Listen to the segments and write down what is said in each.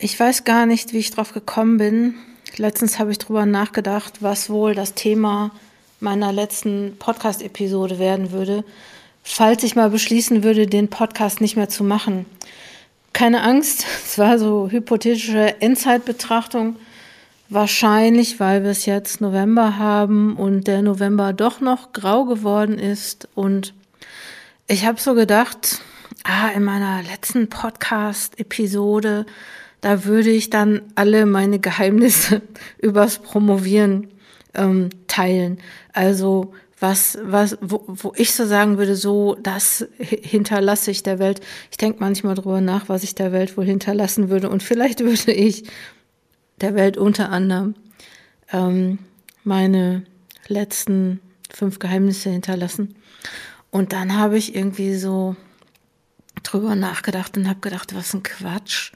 Ich weiß gar nicht, wie ich drauf gekommen bin. Letztens habe ich drüber nachgedacht, was wohl das Thema meiner letzten Podcast-Episode werden würde, falls ich mal beschließen würde, den Podcast nicht mehr zu machen. Keine Angst, es war so hypothetische Endzeitbetrachtung. Wahrscheinlich, weil wir es jetzt November haben und der November doch noch grau geworden ist. Und ich habe so gedacht, ah, in meiner letzten Podcast-Episode, da würde ich dann alle meine Geheimnisse übers Promovieren ähm, teilen. Also was, was, wo, wo ich so sagen würde, so, das hinterlasse ich der Welt. Ich denke manchmal drüber nach, was ich der Welt wohl hinterlassen würde. Und vielleicht würde ich der Welt unter anderem ähm, meine letzten fünf Geheimnisse hinterlassen. Und dann habe ich irgendwie so drüber nachgedacht und habe gedacht, was ein Quatsch,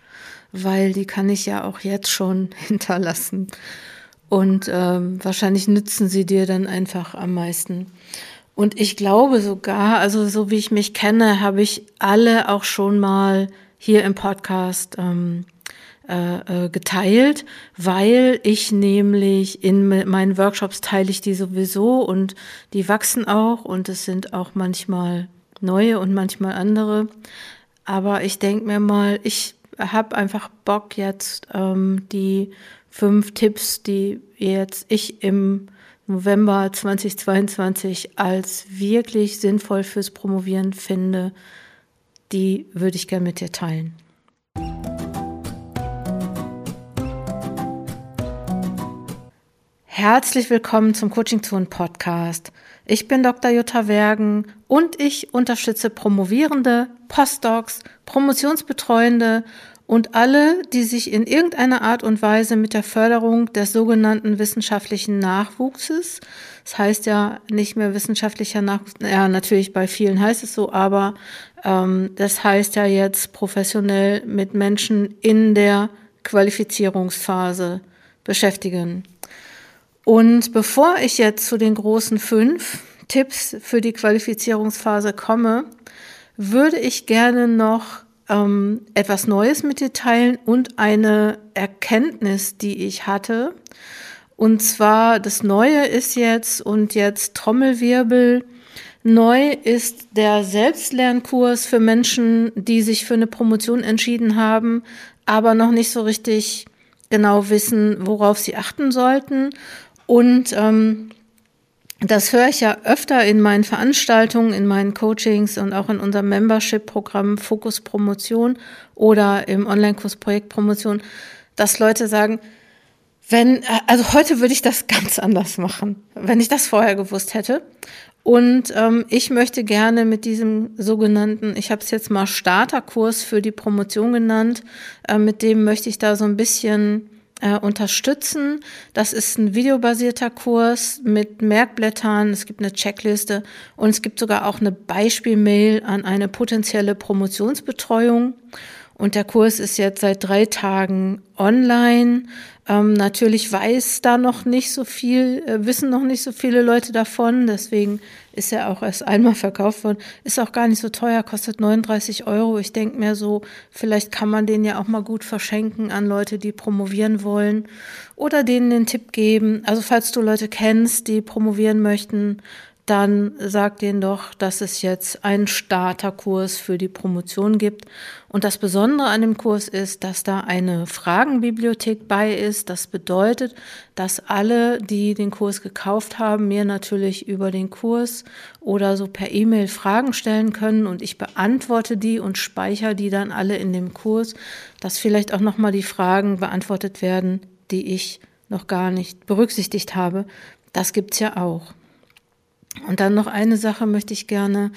weil die kann ich ja auch jetzt schon hinterlassen. Und ähm, wahrscheinlich nützen sie dir dann einfach am meisten. Und ich glaube sogar, also so wie ich mich kenne, habe ich alle auch schon mal hier im Podcast ähm, äh, äh, geteilt, weil ich nämlich in meinen Workshops teile ich die sowieso und die wachsen auch und es sind auch manchmal neue und manchmal andere. Aber ich denke mir mal, ich habe einfach Bock jetzt ähm, die fünf Tipps, die jetzt ich im November 2022 als wirklich sinnvoll fürs Promovieren finde, die würde ich gerne mit dir teilen. Herzlich willkommen zum Coaching Zone Podcast. Ich bin Dr. Jutta Wergen und ich unterstütze Promovierende, Postdocs, Promotionsbetreuende und alle, die sich in irgendeiner Art und Weise mit der Förderung des sogenannten wissenschaftlichen Nachwuchses, das heißt ja nicht mehr wissenschaftlicher Nachwuchs, ja natürlich bei vielen heißt es so, aber ähm, das heißt ja jetzt professionell mit Menschen in der Qualifizierungsphase beschäftigen. Und bevor ich jetzt zu den großen fünf Tipps für die Qualifizierungsphase komme, würde ich gerne noch ähm, etwas Neues mit dir teilen und eine Erkenntnis, die ich hatte. Und zwar, das Neue ist jetzt und jetzt Trommelwirbel. Neu ist der Selbstlernkurs für Menschen, die sich für eine Promotion entschieden haben, aber noch nicht so richtig genau wissen, worauf sie achten sollten. Und ähm, das höre ich ja öfter in meinen Veranstaltungen, in meinen Coachings und auch in unserem Membership-Programm Fokus Promotion oder im Online-Kurs Projekt Promotion, dass Leute sagen, wenn, also heute würde ich das ganz anders machen, wenn ich das vorher gewusst hätte. Und ähm, ich möchte gerne mit diesem sogenannten, ich habe es jetzt mal Starterkurs für die Promotion genannt, äh, mit dem möchte ich da so ein bisschen äh, unterstützen. Das ist ein videobasierter Kurs mit Merkblättern. Es gibt eine Checkliste und es gibt sogar auch eine Beispielmail an eine potenzielle Promotionsbetreuung. Und der Kurs ist jetzt seit drei Tagen online. Ähm, natürlich weiß da noch nicht so viel, äh, wissen noch nicht so viele Leute davon. Deswegen ist er auch erst einmal verkauft worden. Ist auch gar nicht so teuer, kostet 39 Euro. Ich denke mir so, vielleicht kann man den ja auch mal gut verschenken an Leute, die promovieren wollen oder denen den Tipp geben. Also falls du Leute kennst, die promovieren möchten, dann sag denen doch, dass es jetzt einen Starterkurs für die Promotion gibt. Und das Besondere an dem Kurs ist, dass da eine Fragenbibliothek bei ist. Das bedeutet, dass alle, die den Kurs gekauft haben, mir natürlich über den Kurs oder so per E-Mail Fragen stellen können und ich beantworte die und speichere die dann alle in dem Kurs, dass vielleicht auch nochmal die Fragen beantwortet werden, die ich noch gar nicht berücksichtigt habe. Das gibt's ja auch. Und dann noch eine Sache möchte ich gerne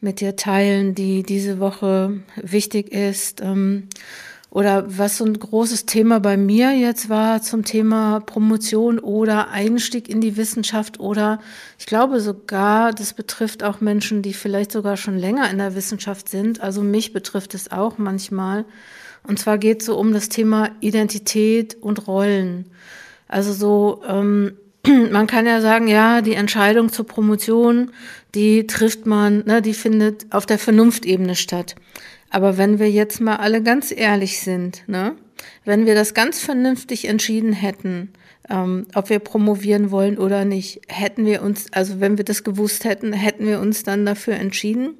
mit dir teilen, die diese Woche wichtig ist. Ähm, oder was so ein großes Thema bei mir jetzt war zum Thema Promotion oder Einstieg in die Wissenschaft oder ich glaube sogar, das betrifft auch Menschen, die vielleicht sogar schon länger in der Wissenschaft sind. Also mich betrifft es auch manchmal. Und zwar geht es so um das Thema Identität und Rollen. Also so, ähm, man kann ja sagen, ja, die Entscheidung zur Promotion, die trifft man, ne, die findet auf der Vernunftebene statt. Aber wenn wir jetzt mal alle ganz ehrlich sind, ne, wenn wir das ganz vernünftig entschieden hätten, ähm, ob wir promovieren wollen oder nicht, hätten wir uns, also wenn wir das gewusst hätten, hätten wir uns dann dafür entschieden.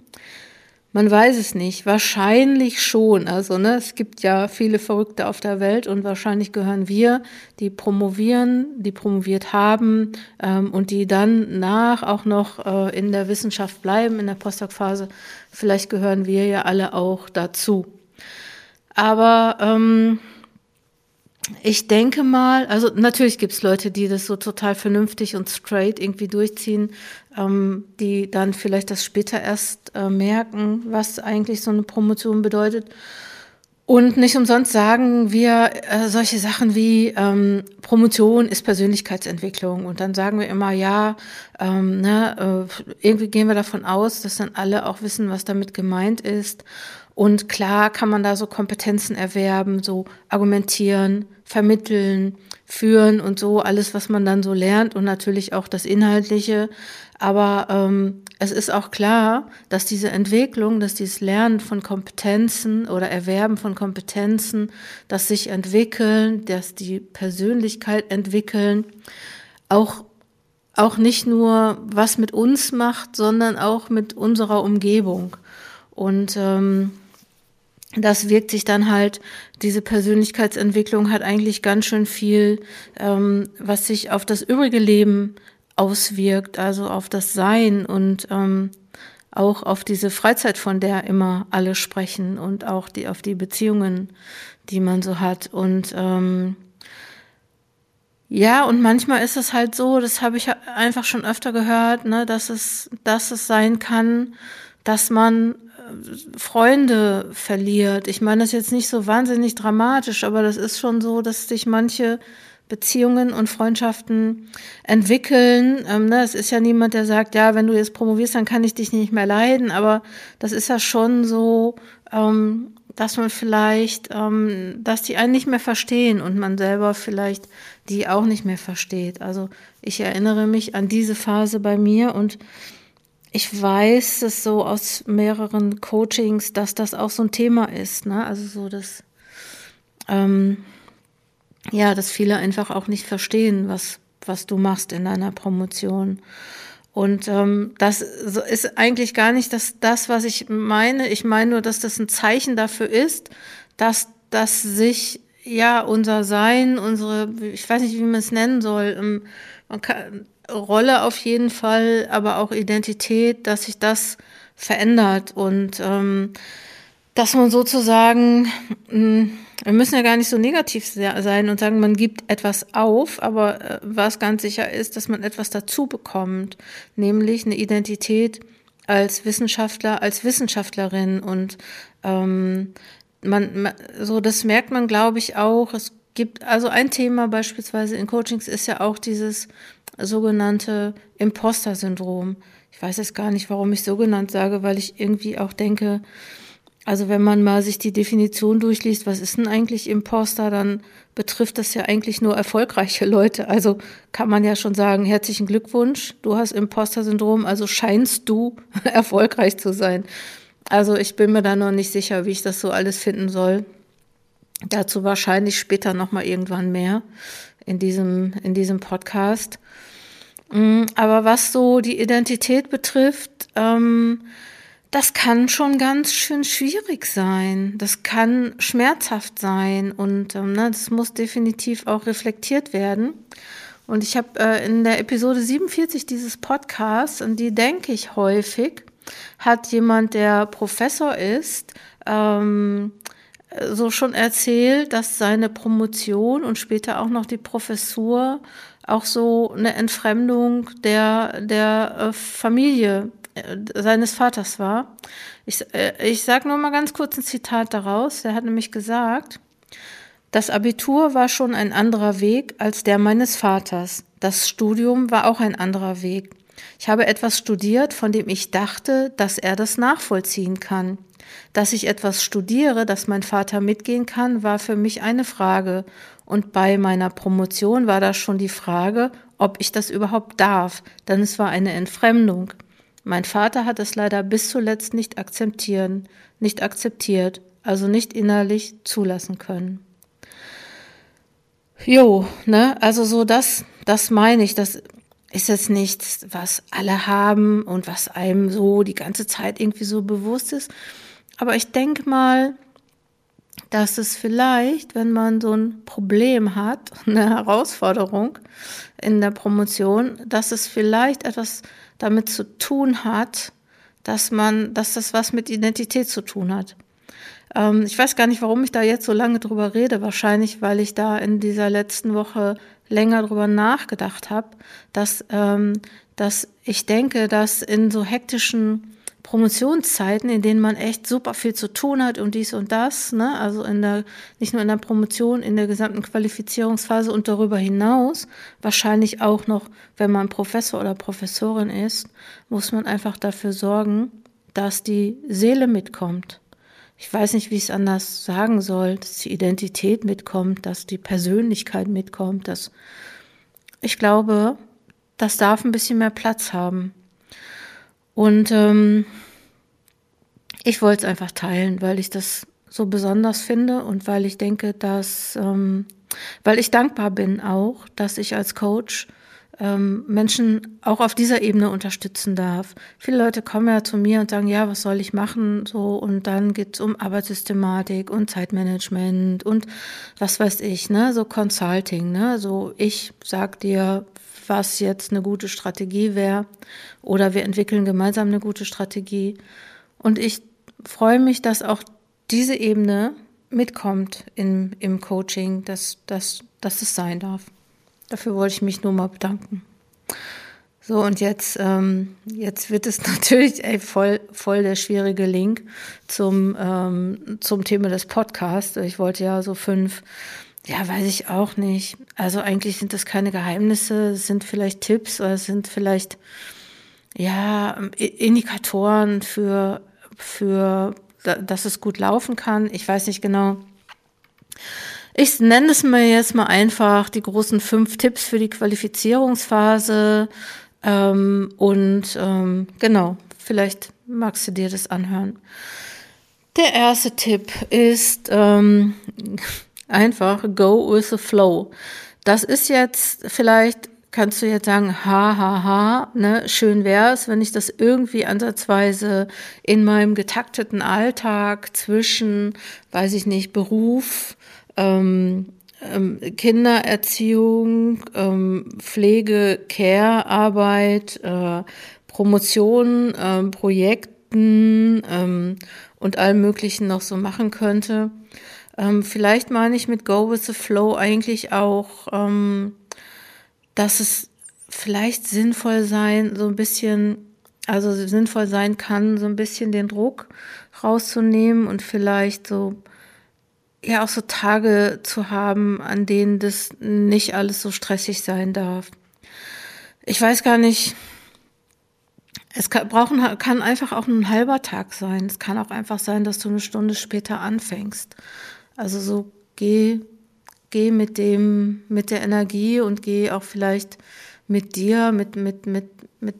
Man weiß es nicht. Wahrscheinlich schon. Also, ne, es gibt ja viele Verrückte auf der Welt und wahrscheinlich gehören wir, die promovieren, die promoviert haben ähm, und die dann nach auch noch äh, in der Wissenschaft bleiben, in der Postdoc-Phase. Vielleicht gehören wir ja alle auch dazu. Aber ähm, ich denke mal, also natürlich gibt es Leute, die das so total vernünftig und straight irgendwie durchziehen, ähm, die dann vielleicht das später erst äh, merken, was eigentlich so eine Promotion bedeutet. Und nicht umsonst sagen wir äh, solche Sachen wie ähm, Promotion ist Persönlichkeitsentwicklung. Und dann sagen wir immer, ja, ähm, ne, äh, irgendwie gehen wir davon aus, dass dann alle auch wissen, was damit gemeint ist. Und klar kann man da so Kompetenzen erwerben, so argumentieren, vermitteln, führen und so, alles, was man dann so lernt und natürlich auch das Inhaltliche. Aber ähm, es ist auch klar, dass diese Entwicklung, dass dieses Lernen von Kompetenzen oder Erwerben von Kompetenzen, das sich entwickeln, dass die Persönlichkeit entwickeln, auch auch nicht nur was mit uns macht, sondern auch mit unserer Umgebung. Und ähm, das wirkt sich dann halt, diese Persönlichkeitsentwicklung hat eigentlich ganz schön viel, ähm, was sich auf das übrige Leben auswirkt, also auf das Sein und ähm, auch auf diese Freizeit, von der immer alle sprechen und auch die, auf die Beziehungen, die man so hat. Und ähm, ja, und manchmal ist es halt so, das habe ich einfach schon öfter gehört, ne, dass es, dass es sein kann, dass man Freunde verliert. Ich meine das jetzt nicht so wahnsinnig dramatisch, aber das ist schon so, dass sich manche Beziehungen und Freundschaften entwickeln. Ähm, ne, es ist ja niemand, der sagt, ja, wenn du jetzt promovierst, dann kann ich dich nicht mehr leiden. Aber das ist ja schon so, ähm, dass man vielleicht, ähm, dass die einen nicht mehr verstehen und man selber vielleicht die auch nicht mehr versteht. Also ich erinnere mich an diese Phase bei mir und ich weiß es so aus mehreren Coachings, dass das auch so ein Thema ist. Ne? Also so das, ähm, ja, dass viele einfach auch nicht verstehen, was, was du machst in deiner Promotion. Und ähm, das ist eigentlich gar nicht das, das, was ich meine. Ich meine nur, dass das ein Zeichen dafür ist, dass, dass sich ja unser Sein, unsere, ich weiß nicht, wie man es nennen soll, ähm, man kann, Rolle auf jeden Fall, aber auch Identität, dass sich das verändert und ähm, dass man sozusagen, hm, wir müssen ja gar nicht so negativ sein und sagen, man gibt etwas auf, aber äh, was ganz sicher ist, dass man etwas dazu bekommt, nämlich eine Identität als Wissenschaftler, als Wissenschaftlerin und ähm, man, so das merkt man, glaube ich, auch. Es gibt also ein Thema beispielsweise in Coachings ist ja auch dieses sogenannte Imposter-Syndrom. Ich weiß jetzt gar nicht, warum ich so genannt sage, weil ich irgendwie auch denke, also wenn man mal sich die Definition durchliest, was ist denn eigentlich Imposter, dann betrifft das ja eigentlich nur erfolgreiche Leute. Also kann man ja schon sagen, herzlichen Glückwunsch, du hast Imposter-Syndrom, also scheinst du erfolgreich zu sein. Also ich bin mir da noch nicht sicher, wie ich das so alles finden soll. Dazu wahrscheinlich später nochmal irgendwann mehr in diesem, in diesem Podcast. Mm, aber was so die Identität betrifft, ähm, das kann schon ganz schön schwierig sein. Das kann schmerzhaft sein und ähm, ne, das muss definitiv auch reflektiert werden. Und ich habe äh, in der Episode 47 dieses Podcasts, an die denke ich häufig, hat jemand, der Professor ist, ähm, so schon erzählt, dass seine Promotion und später auch noch die Professur auch so eine Entfremdung der, der äh, Familie äh, seines Vaters war. Ich, äh, ich sage nur mal ganz kurz ein Zitat daraus. Der hat nämlich gesagt, das Abitur war schon ein anderer Weg als der meines Vaters. Das Studium war auch ein anderer Weg. Ich habe etwas studiert, von dem ich dachte, dass er das nachvollziehen kann. Dass ich etwas studiere, dass mein Vater mitgehen kann, war für mich eine Frage. Und bei meiner Promotion war das schon die Frage, ob ich das überhaupt darf, denn es war eine Entfremdung. Mein Vater hat es leider bis zuletzt nicht akzeptieren, nicht akzeptiert, also nicht innerlich zulassen können. Jo, ne, also so das, das meine ich, das ist jetzt nichts, was alle haben und was einem so die ganze Zeit irgendwie so bewusst ist. Aber ich denke mal, dass es vielleicht, wenn man so ein Problem hat, eine Herausforderung in der Promotion, dass es vielleicht etwas damit zu tun hat, dass man, dass das was mit Identität zu tun hat. Ähm, ich weiß gar nicht, warum ich da jetzt so lange drüber rede. Wahrscheinlich, weil ich da in dieser letzten Woche länger drüber nachgedacht habe, dass, ähm, dass ich denke, dass in so hektischen Promotionszeiten, in denen man echt super viel zu tun hat und dies und das, ne? also in der, nicht nur in der Promotion, in der gesamten Qualifizierungsphase und darüber hinaus, wahrscheinlich auch noch, wenn man Professor oder Professorin ist, muss man einfach dafür sorgen, dass die Seele mitkommt. Ich weiß nicht, wie ich es anders sagen soll, dass die Identität mitkommt, dass die Persönlichkeit mitkommt, dass ich glaube, das darf ein bisschen mehr Platz haben. Und ähm, ich wollte es einfach teilen, weil ich das so besonders finde und weil ich denke, dass, ähm, weil ich dankbar bin auch, dass ich als Coach ähm, Menschen auch auf dieser Ebene unterstützen darf. Viele Leute kommen ja zu mir und sagen, ja, was soll ich machen? So, und dann geht es um Arbeitssystematik und Zeitmanagement und was weiß ich, ne, so Consulting, ne? So, ich sag dir, was jetzt eine gute Strategie wäre oder wir entwickeln gemeinsam eine gute Strategie. Und ich freue mich, dass auch diese Ebene mitkommt im, im Coaching, dass, dass, dass es sein darf. Dafür wollte ich mich nur mal bedanken. So, und jetzt, ähm, jetzt wird es natürlich ey, voll, voll der schwierige Link zum, ähm, zum Thema des Podcasts. Ich wollte ja so fünf ja, weiß ich auch nicht. Also eigentlich sind das keine Geheimnisse, sind vielleicht Tipps oder sind vielleicht ja Indikatoren für für dass es gut laufen kann. Ich weiß nicht genau. Ich nenne es mir jetzt mal einfach die großen fünf Tipps für die Qualifizierungsphase. Ähm, und ähm, genau, vielleicht magst du dir das anhören. Der erste Tipp ist, ähm, Einfach go with the flow. Das ist jetzt vielleicht kannst du jetzt sagen, ha, ha, ha, ne, schön wär's, wenn ich das irgendwie ansatzweise in meinem getakteten Alltag zwischen, weiß ich nicht, Beruf, ähm, ähm, Kindererziehung, ähm, Pflege, Care-Arbeit, äh, Promotion, ähm, Projekten ähm, und allem Möglichen noch so machen könnte. Ähm, vielleicht meine ich mit Go with the Flow eigentlich auch, ähm, dass es vielleicht sinnvoll sein, so ein bisschen, also sinnvoll sein kann, so ein bisschen den Druck rauszunehmen und vielleicht so, ja, auch so Tage zu haben, an denen das nicht alles so stressig sein darf. Ich weiß gar nicht, es kann, brauchen, kann einfach auch ein halber Tag sein. Es kann auch einfach sein, dass du eine Stunde später anfängst. Also so geh, geh mit dem, mit der Energie und geh auch vielleicht mit dir, mit, mit, mit, mit,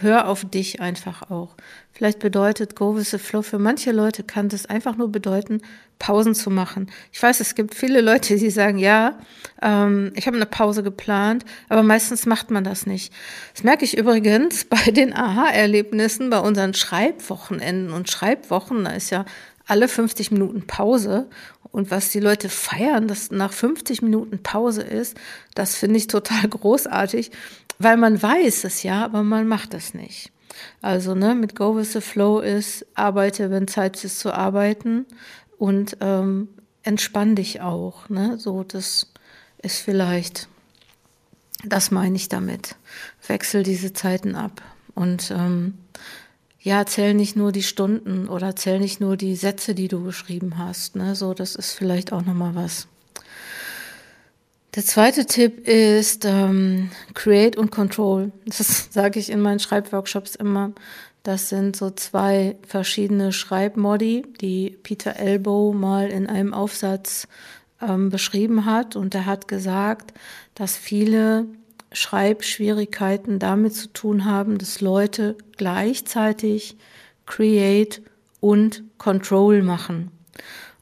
hör auf dich einfach auch. Vielleicht bedeutet Go with the Flow für manche Leute kann das einfach nur bedeuten, Pausen zu machen. Ich weiß, es gibt viele Leute, die sagen, ja, ähm, ich habe eine Pause geplant, aber meistens macht man das nicht. Das merke ich übrigens bei den Aha-Erlebnissen, bei unseren Schreibwochenenden und Schreibwochen. Da ist ja alle 50 Minuten Pause und was die Leute feiern, dass nach 50 Minuten Pause ist, das finde ich total großartig, weil man weiß es ja, aber man macht es nicht. Also ne, mit Go with the Flow ist, arbeite, wenn Zeit ist zu arbeiten und ähm, entspann dich auch. Ne? So, das ist vielleicht, das meine ich damit. Wechsel diese Zeiten ab. Und ähm, ja, zähl nicht nur die Stunden oder zähl nicht nur die Sätze, die du geschrieben hast. Ne? So, das ist vielleicht auch nochmal was. Der zweite Tipp ist ähm, Create und Control. Das sage ich in meinen Schreibworkshops immer. Das sind so zwei verschiedene Schreibmodi, die Peter Elbow mal in einem Aufsatz ähm, beschrieben hat. Und er hat gesagt, dass viele Schreibschwierigkeiten damit zu tun haben, dass Leute gleichzeitig Create und Control machen.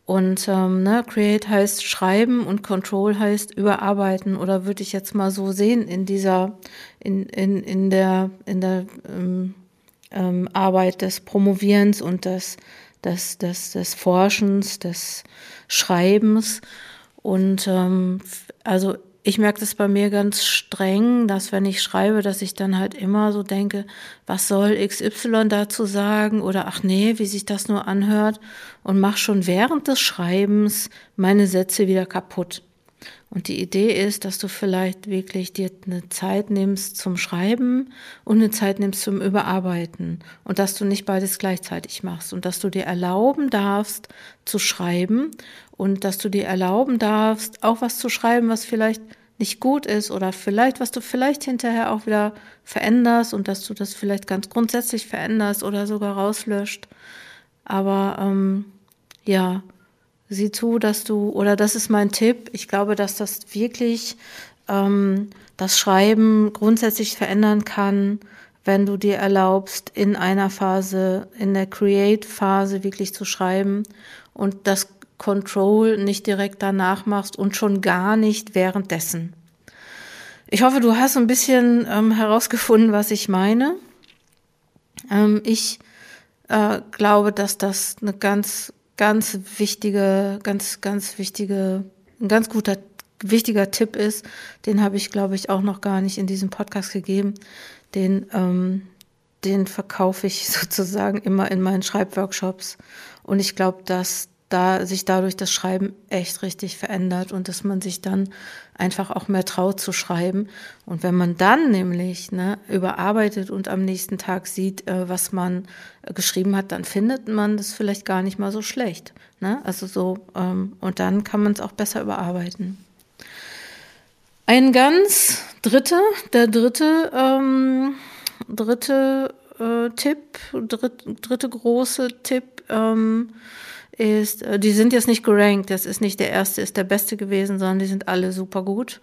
Und ähm, ne, Create heißt schreiben und Control heißt überarbeiten oder würde ich jetzt mal so sehen in dieser, in, in, in der, in der ähm, ähm, Arbeit des Promovierens und des, des, des, des Forschens, des Schreibens. Und ähm, also ich merke das bei mir ganz streng, dass wenn ich schreibe, dass ich dann halt immer so denke, was soll XY dazu sagen oder ach nee, wie sich das nur anhört und mache schon während des Schreibens meine Sätze wieder kaputt. Und die Idee ist, dass du vielleicht wirklich dir eine Zeit nimmst zum Schreiben und eine Zeit nimmst zum Überarbeiten. Und dass du nicht beides gleichzeitig machst. Und dass du dir erlauben darfst zu schreiben. Und dass du dir erlauben darfst, auch was zu schreiben, was vielleicht nicht gut ist oder vielleicht, was du vielleicht hinterher auch wieder veränderst und dass du das vielleicht ganz grundsätzlich veränderst oder sogar rauslöscht. Aber ähm, ja, sieh zu, dass du, oder das ist mein Tipp, ich glaube, dass das wirklich ähm, das Schreiben grundsätzlich verändern kann, wenn du dir erlaubst, in einer Phase, in der Create-Phase wirklich zu schreiben und das Control nicht direkt danach machst und schon gar nicht währenddessen. Ich hoffe, du hast ein bisschen ähm, herausgefunden, was ich meine. Ähm, ich äh, glaube, dass das eine ganz, ganz wichtige, ganz, ganz wichtige, ein ganz guter, wichtiger Tipp ist. Den habe ich, glaube ich, auch noch gar nicht in diesem Podcast gegeben. Den, ähm, den verkaufe ich sozusagen immer in meinen Schreibworkshops. Und ich glaube, dass da sich dadurch das Schreiben echt richtig verändert und dass man sich dann einfach auch mehr traut zu schreiben. Und wenn man dann nämlich ne, überarbeitet und am nächsten Tag sieht, äh, was man äh, geschrieben hat, dann findet man das vielleicht gar nicht mal so schlecht. Ne? Also so, ähm, und dann kann man es auch besser überarbeiten. Ein ganz dritter, der dritte, ähm, dritte äh, Tipp, dritt, dritte große Tipp, ähm, ist, äh, die sind jetzt nicht gerankt, das ist nicht der erste, ist der beste gewesen, sondern die sind alle super gut.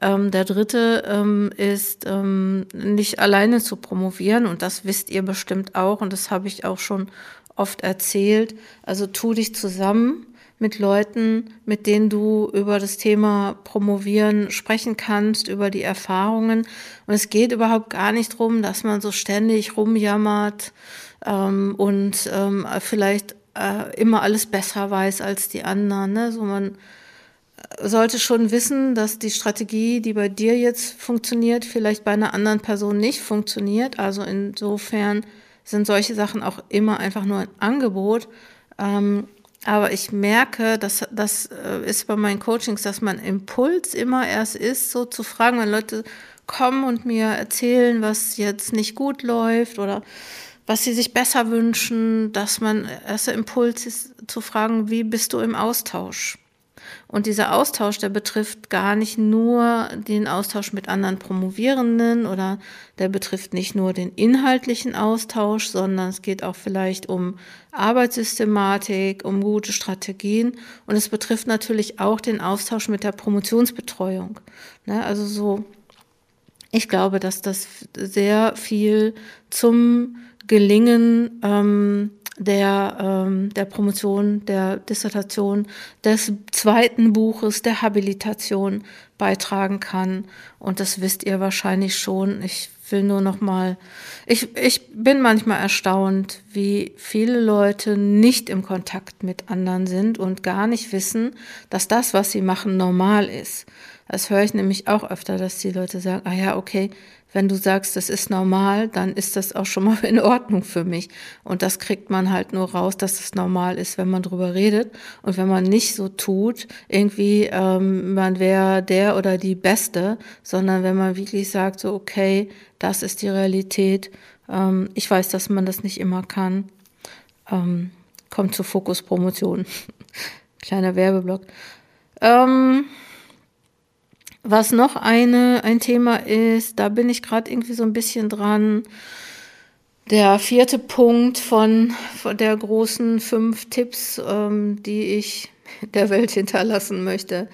Ähm, der dritte ähm, ist ähm, nicht alleine zu promovieren und das wisst ihr bestimmt auch und das habe ich auch schon oft erzählt. Also tu dich zusammen mit Leuten, mit denen du über das Thema Promovieren sprechen kannst, über die Erfahrungen. Und es geht überhaupt gar nicht drum, dass man so ständig rumjammert ähm, und ähm, vielleicht äh, immer alles besser weiß als die anderen. Ne? So man sollte schon wissen, dass die Strategie, die bei dir jetzt funktioniert, vielleicht bei einer anderen Person nicht funktioniert. Also insofern sind solche Sachen auch immer einfach nur ein Angebot. Ähm, aber ich merke, dass das äh, ist bei meinen Coachings, dass mein Impuls immer erst ist, so zu fragen, wenn Leute kommen und mir erzählen, was jetzt nicht gut läuft oder was sie sich besser wünschen, dass man erster Impuls ist zu fragen, wie bist du im Austausch? Und dieser Austausch, der betrifft gar nicht nur den Austausch mit anderen Promovierenden oder der betrifft nicht nur den inhaltlichen Austausch, sondern es geht auch vielleicht um Arbeitssystematik, um gute Strategien und es betrifft natürlich auch den Austausch mit der Promotionsbetreuung. Ne, also so, ich glaube, dass das sehr viel zum Gelingen ähm, der, ähm, der Promotion, der Dissertation, des zweiten Buches, der Habilitation beitragen kann. Und das wisst ihr wahrscheinlich schon. Ich will nur noch mal, ich, ich bin manchmal erstaunt, wie viele Leute nicht im Kontakt mit anderen sind und gar nicht wissen, dass das, was sie machen, normal ist. Das höre ich nämlich auch öfter, dass die Leute sagen, ah ja, okay, wenn du sagst, das ist normal, dann ist das auch schon mal in Ordnung für mich. Und das kriegt man halt nur raus, dass es normal ist, wenn man drüber redet. Und wenn man nicht so tut, irgendwie, ähm, man wäre der oder die Beste, sondern wenn man wirklich sagt, so, okay, das ist die Realität. Ähm, ich weiß, dass man das nicht immer kann. Ähm, kommt zur Fokuspromotion. Kleiner Werbeblock. Ähm, was noch eine, ein Thema ist, da bin ich gerade irgendwie so ein bisschen dran. Der vierte Punkt von, von der großen fünf Tipps, ähm, die ich der Welt hinterlassen möchte,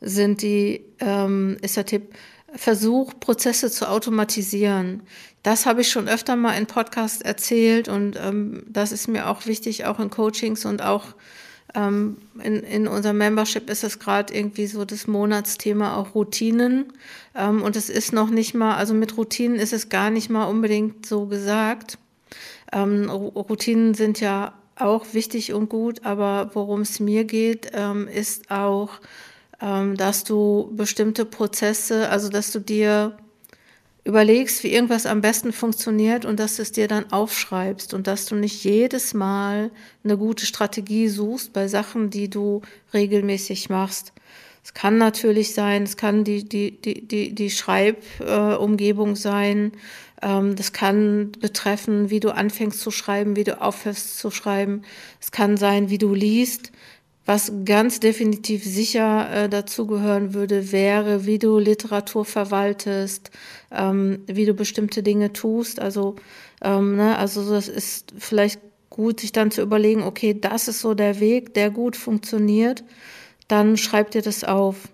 sind die, ähm, ist der Tipp, Versuch, Prozesse zu automatisieren. Das habe ich schon öfter mal in Podcasts erzählt und ähm, das ist mir auch wichtig, auch in Coachings und auch ähm, in, in unserem Membership ist es gerade irgendwie so das Monatsthema auch Routinen. Ähm, und es ist noch nicht mal, also mit Routinen ist es gar nicht mal unbedingt so gesagt. Ähm, Routinen sind ja auch wichtig und gut, aber worum es mir geht, ähm, ist auch, ähm, dass du bestimmte Prozesse, also dass du dir überlegst, wie irgendwas am besten funktioniert und dass du es dir dann aufschreibst und dass du nicht jedes Mal eine gute Strategie suchst bei Sachen, die du regelmäßig machst. Es kann natürlich sein, es kann die, die, die, die, die Schreibumgebung sein, ähm, das kann betreffen, wie du anfängst zu schreiben, wie du aufhörst zu schreiben. Es kann sein, wie du liest. Was ganz definitiv sicher äh, dazugehören würde, wäre, wie du Literatur verwaltest, ähm, wie du bestimmte Dinge tust. Also, ähm, ne, also das ist vielleicht gut, sich dann zu überlegen, okay, das ist so der Weg, der gut funktioniert. Dann schreib dir das auf.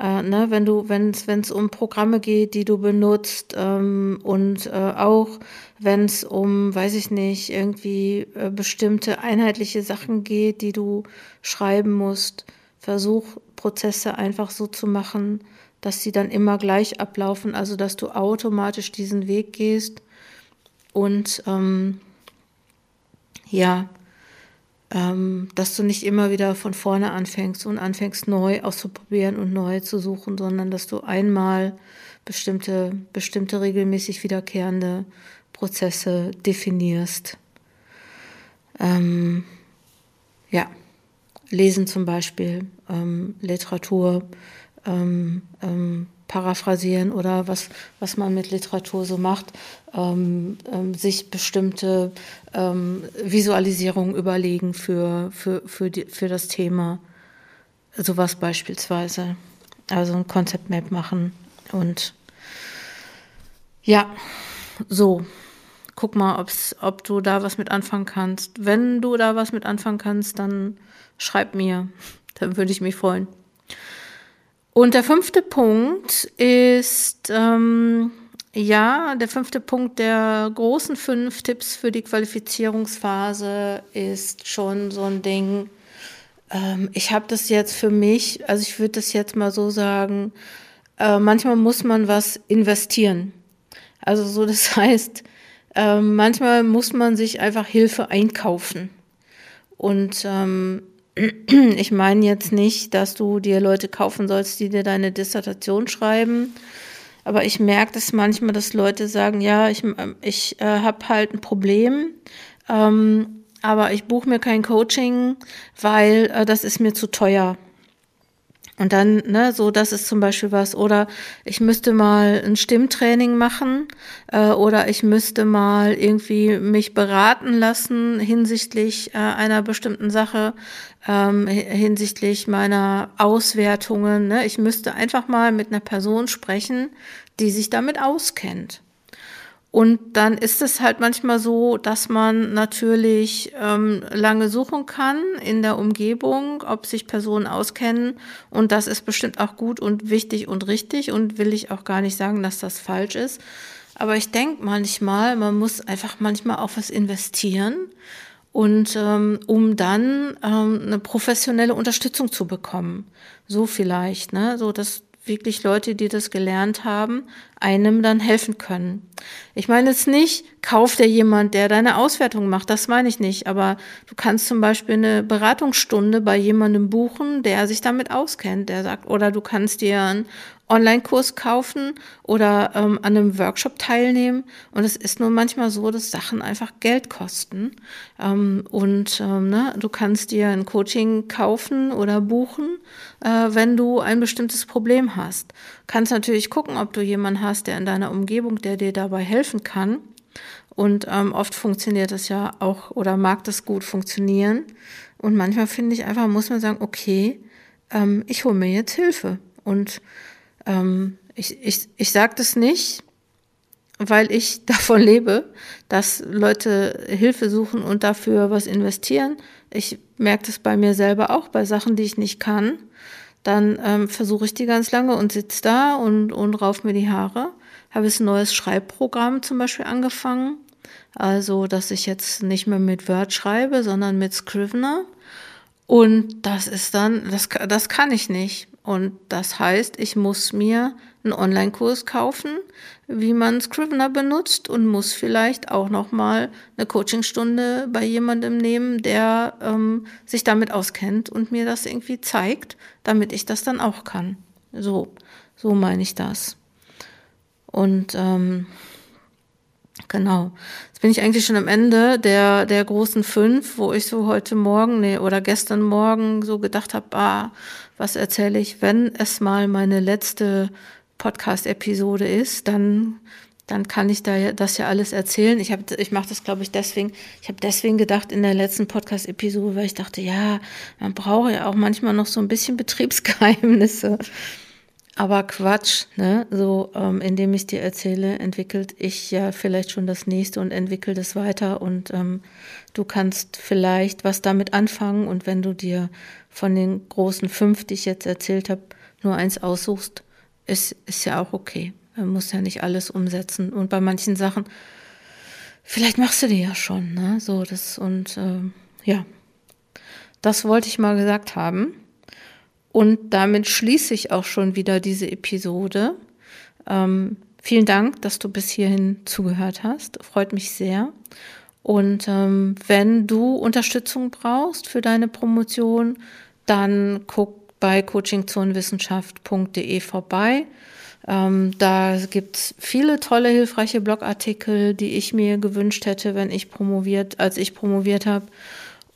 Äh, ne, wenn du, wenn es um Programme geht, die du benutzt ähm, und äh, auch wenn es um, weiß ich nicht, irgendwie äh, bestimmte einheitliche Sachen geht, die du schreiben musst, versuch Prozesse einfach so zu machen, dass sie dann immer gleich ablaufen, also dass du automatisch diesen Weg gehst und ähm, ja, ähm, dass du nicht immer wieder von vorne anfängst und anfängst neu auszuprobieren und neu zu suchen, sondern dass du einmal bestimmte, bestimmte regelmäßig wiederkehrende Prozesse definierst. Ähm, ja, lesen zum Beispiel, ähm, Literatur, ähm, ähm, paraphrasieren oder was, was man mit Literatur so macht, ähm, ähm, sich bestimmte ähm, Visualisierungen überlegen für, für, für, die, für das Thema. Sowas beispielsweise. Also ein Concept Map machen und ja, so. Guck mal, ob's, ob du da was mit anfangen kannst. Wenn du da was mit anfangen kannst, dann schreib mir. Dann würde ich mich freuen. Und der fünfte Punkt ist, ähm, ja, der fünfte Punkt der großen fünf Tipps für die Qualifizierungsphase ist schon so ein Ding. Ähm, ich habe das jetzt für mich, also ich würde das jetzt mal so sagen, äh, manchmal muss man was investieren. Also so, das heißt, äh, manchmal muss man sich einfach Hilfe einkaufen. Und ähm, ich meine jetzt nicht, dass du dir Leute kaufen sollst, die dir deine Dissertation schreiben. Aber ich merke das manchmal, dass Leute sagen, ja, ich, ich äh, habe halt ein Problem, ähm, aber ich buche mir kein Coaching, weil äh, das ist mir zu teuer. Und dann, ne, so, das ist zum Beispiel was. Oder ich müsste mal ein Stimmtraining machen äh, oder ich müsste mal irgendwie mich beraten lassen hinsichtlich äh, einer bestimmten Sache, ähm, hinsichtlich meiner Auswertungen. Ne? Ich müsste einfach mal mit einer Person sprechen, die sich damit auskennt. Und dann ist es halt manchmal so, dass man natürlich ähm, lange suchen kann in der Umgebung, ob sich Personen auskennen. Und das ist bestimmt auch gut und wichtig und richtig und will ich auch gar nicht sagen, dass das falsch ist. Aber ich denke manchmal, man muss einfach manchmal auch was investieren und ähm, um dann ähm, eine professionelle Unterstützung zu bekommen. So vielleicht, ne? So dass wirklich Leute, die das gelernt haben, einem dann helfen können. Ich meine jetzt nicht, kauft dir jemand, der deine Auswertung macht, das meine ich nicht, aber du kannst zum Beispiel eine Beratungsstunde bei jemandem buchen, der sich damit auskennt, der sagt, oder du kannst dir einen Online-Kurs kaufen oder ähm, an einem Workshop teilnehmen. Und es ist nur manchmal so, dass Sachen einfach Geld kosten. Ähm, und ähm, ne, du kannst dir ein Coaching kaufen oder buchen, äh, wenn du ein bestimmtes Problem hast. Kannst natürlich gucken, ob du jemanden hast, der in deiner Umgebung, der dir dabei helfen kann. Und ähm, oft funktioniert das ja auch oder mag das gut funktionieren. Und manchmal finde ich einfach, muss man sagen, okay, ähm, ich hole mir jetzt Hilfe. Und ähm, ich ich, ich sage das nicht, weil ich davon lebe, dass Leute Hilfe suchen und dafür was investieren. Ich merke das bei mir selber auch, bei Sachen, die ich nicht kann. Dann ähm, versuche ich die ganz lange und sitze da und, und rauf mir die Haare. Habe jetzt ein neues Schreibprogramm zum Beispiel angefangen. Also, dass ich jetzt nicht mehr mit Word schreibe, sondern mit Scrivener. Und das ist dann, das, das kann ich nicht. Und das heißt, ich muss mir einen Online-Kurs kaufen, wie man Scrivener benutzt und muss vielleicht auch noch mal eine Coachingstunde bei jemandem nehmen, der ähm, sich damit auskennt und mir das irgendwie zeigt, damit ich das dann auch kann. So, so meine ich das. Und ähm, genau, jetzt bin ich eigentlich schon am Ende der der großen fünf, wo ich so heute Morgen nee, oder gestern Morgen so gedacht habe, ah, was erzähle ich, wenn es mal meine letzte Podcast-Episode ist, dann dann kann ich da ja, das ja alles erzählen. Ich habe, ich mache das, glaube ich, deswegen. Ich habe deswegen gedacht in der letzten Podcast-Episode, weil ich dachte, ja, man braucht ja auch manchmal noch so ein bisschen Betriebsgeheimnisse. Aber Quatsch, ne? So, ähm, indem ich dir erzähle, entwickelt ich ja vielleicht schon das nächste und entwickle das weiter und ähm, du kannst vielleicht was damit anfangen und wenn du dir von den großen fünf, die ich jetzt erzählt habe, nur eins aussuchst, ist, ist ja auch okay. Man muss ja nicht alles umsetzen. Und bei manchen Sachen, vielleicht machst du die ja schon, ne? So, das und ähm, ja. Das wollte ich mal gesagt haben. Und damit schließe ich auch schon wieder diese Episode. Ähm, vielen Dank, dass du bis hierhin zugehört hast. Freut mich sehr. Und ähm, wenn du Unterstützung brauchst für deine Promotion, dann guck bei coachingzonenwissenschaft.de vorbei. Ähm, da gibt's viele tolle, hilfreiche Blogartikel, die ich mir gewünscht hätte, wenn ich promoviert, als ich promoviert habe.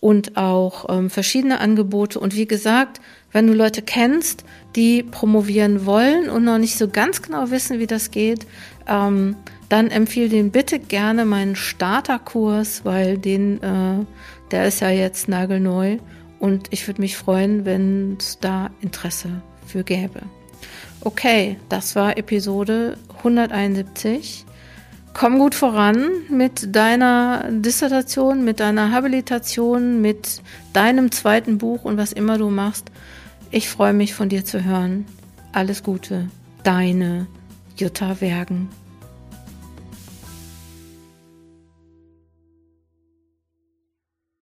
Und auch ähm, verschiedene Angebote. Und wie gesagt, wenn du Leute kennst, die promovieren wollen und noch nicht so ganz genau wissen, wie das geht, ähm, dann empfehle den bitte gerne meinen Starterkurs, weil den, äh, der ist ja jetzt nagelneu und ich würde mich freuen, wenn es da Interesse für gäbe. Okay, das war Episode 171. Komm gut voran mit deiner Dissertation, mit deiner Habilitation, mit deinem zweiten Buch und was immer du machst. Ich freue mich von dir zu hören. Alles Gute, deine Jutta Wergen.